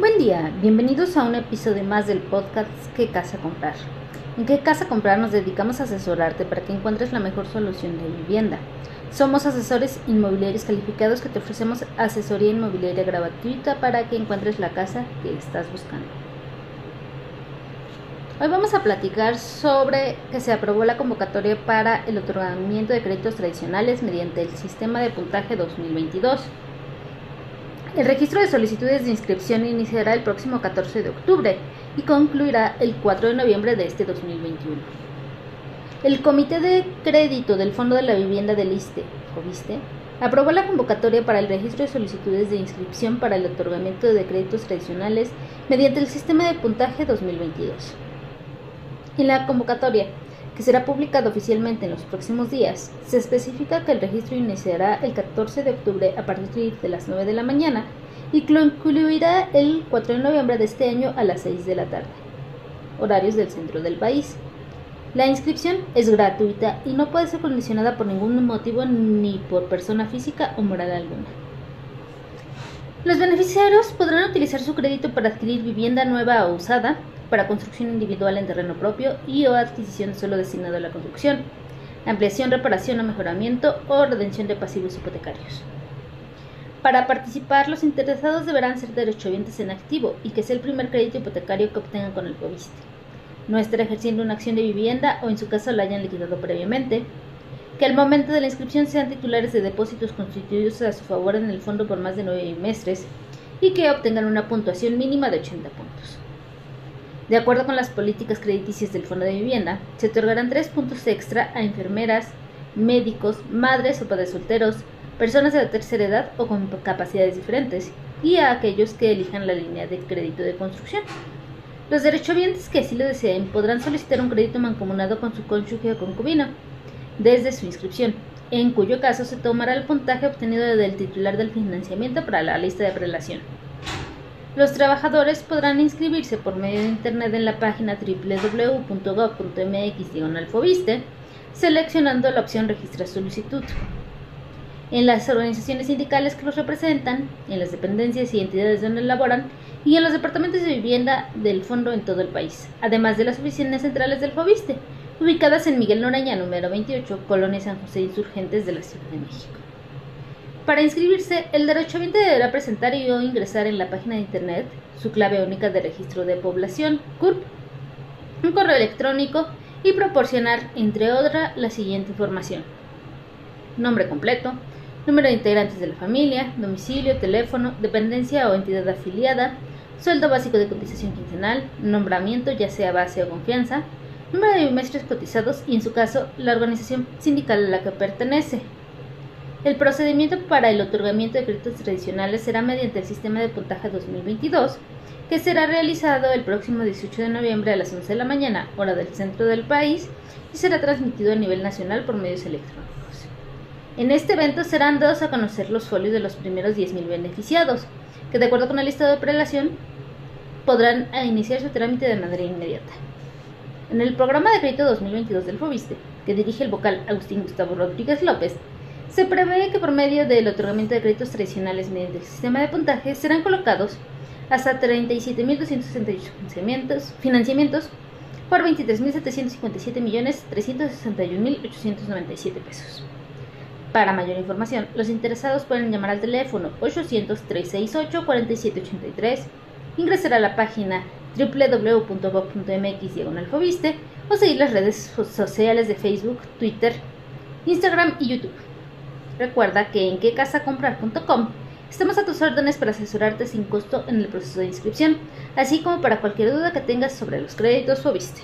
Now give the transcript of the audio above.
Buen día, bienvenidos a un episodio más del podcast ¿Qué casa comprar? En qué casa comprar nos dedicamos a asesorarte para que encuentres la mejor solución de vivienda. Somos asesores inmobiliarios calificados que te ofrecemos asesoría inmobiliaria gratuita para que encuentres la casa que estás buscando. Hoy vamos a platicar sobre que se aprobó la convocatoria para el otorgamiento de créditos tradicionales mediante el sistema de puntaje 2022. El registro de solicitudes de inscripción iniciará el próximo 14 de octubre y concluirá el 4 de noviembre de este 2021. El Comité de Crédito del Fondo de la Vivienda del ISTE, ¿Joviste? aprobó la convocatoria para el registro de solicitudes de inscripción para el otorgamiento de créditos tradicionales mediante el sistema de puntaje 2022. En la convocatoria que será publicado oficialmente en los próximos días, se especifica que el registro iniciará el 14 de octubre a partir de las 9 de la mañana y concluirá el 4 de noviembre de este año a las 6 de la tarde, horarios del centro del país. La inscripción es gratuita y no puede ser condicionada por ningún motivo ni por persona física o moral alguna. Los beneficiarios podrán utilizar su crédito para adquirir vivienda nueva o usada, para construcción individual en terreno propio y o adquisición de suelo destinado a la construcción, ampliación, reparación o mejoramiento o redención de pasivos hipotecarios. Para participar, los interesados deberán ser derechohabientes en activo y que sea el primer crédito hipotecario que obtengan con el POVISTE. No estar ejerciendo una acción de vivienda o en su caso la hayan liquidado previamente. Que al momento de la inscripción sean titulares de depósitos constituidos a su favor en el fondo por más de nueve meses y que obtengan una puntuación mínima de 80 puntos. De acuerdo con las políticas crediticias del Fondo de Vivienda, se otorgarán tres puntos extra a enfermeras, médicos, madres o padres solteros, personas de la tercera edad o con capacidades diferentes, y a aquellos que elijan la línea de crédito de construcción. Los derechohabientes que así lo deseen podrán solicitar un crédito mancomunado con su cónyuge o concubino desde su inscripción, en cuyo caso se tomará el puntaje obtenido del titular del financiamiento para la lista de prelación. Los trabajadores podrán inscribirse por medio de Internet en la página www.gov.mx seleccionando la opción Registra solicitud. En las organizaciones sindicales que los representan, en las dependencias y entidades donde laboran y en los departamentos de vivienda del fondo en todo el país, además de las oficinas centrales del FOBISTE, ubicadas en Miguel Noreña número 28, Colonia San José Insurgentes de la Ciudad de México. Para inscribirse, el derechohabiente deberá presentar y o ingresar en la página de internet su clave única de registro de población, CURP, un correo electrónico y proporcionar, entre otras, la siguiente información. Nombre completo, número de integrantes de la familia, domicilio, teléfono, dependencia o entidad afiliada, sueldo básico de cotización quincenal, nombramiento ya sea base o confianza, número de bimestres cotizados y en su caso la organización sindical a la que pertenece, el procedimiento para el otorgamiento de créditos tradicionales será mediante el sistema de puntaje 2022, que será realizado el próximo 18 de noviembre a las 11 de la mañana, hora del centro del país, y será transmitido a nivel nacional por medios electrónicos. En este evento serán dados a conocer los folios de los primeros 10.000 beneficiados, que de acuerdo con el listado de prelación podrán iniciar su trámite de manera inmediata. En el programa de crédito 2022 del FOBISTE, que dirige el vocal Agustín Gustavo Rodríguez López, se prevé que por medio del otorgamiento de créditos tradicionales mediante el sistema de puntaje serán colocados hasta 37.268 financiamientos por 23.757.361.897 pesos. Para mayor información, los interesados pueden llamar al teléfono 800-368-4783, ingresar a la página www.gov.mx o seguir las redes sociales de Facebook, Twitter, Instagram y YouTube. Recuerda que en quecasacomprar.com estamos a tus órdenes para asesorarte sin costo en el proceso de inscripción, así como para cualquier duda que tengas sobre los créditos o viste.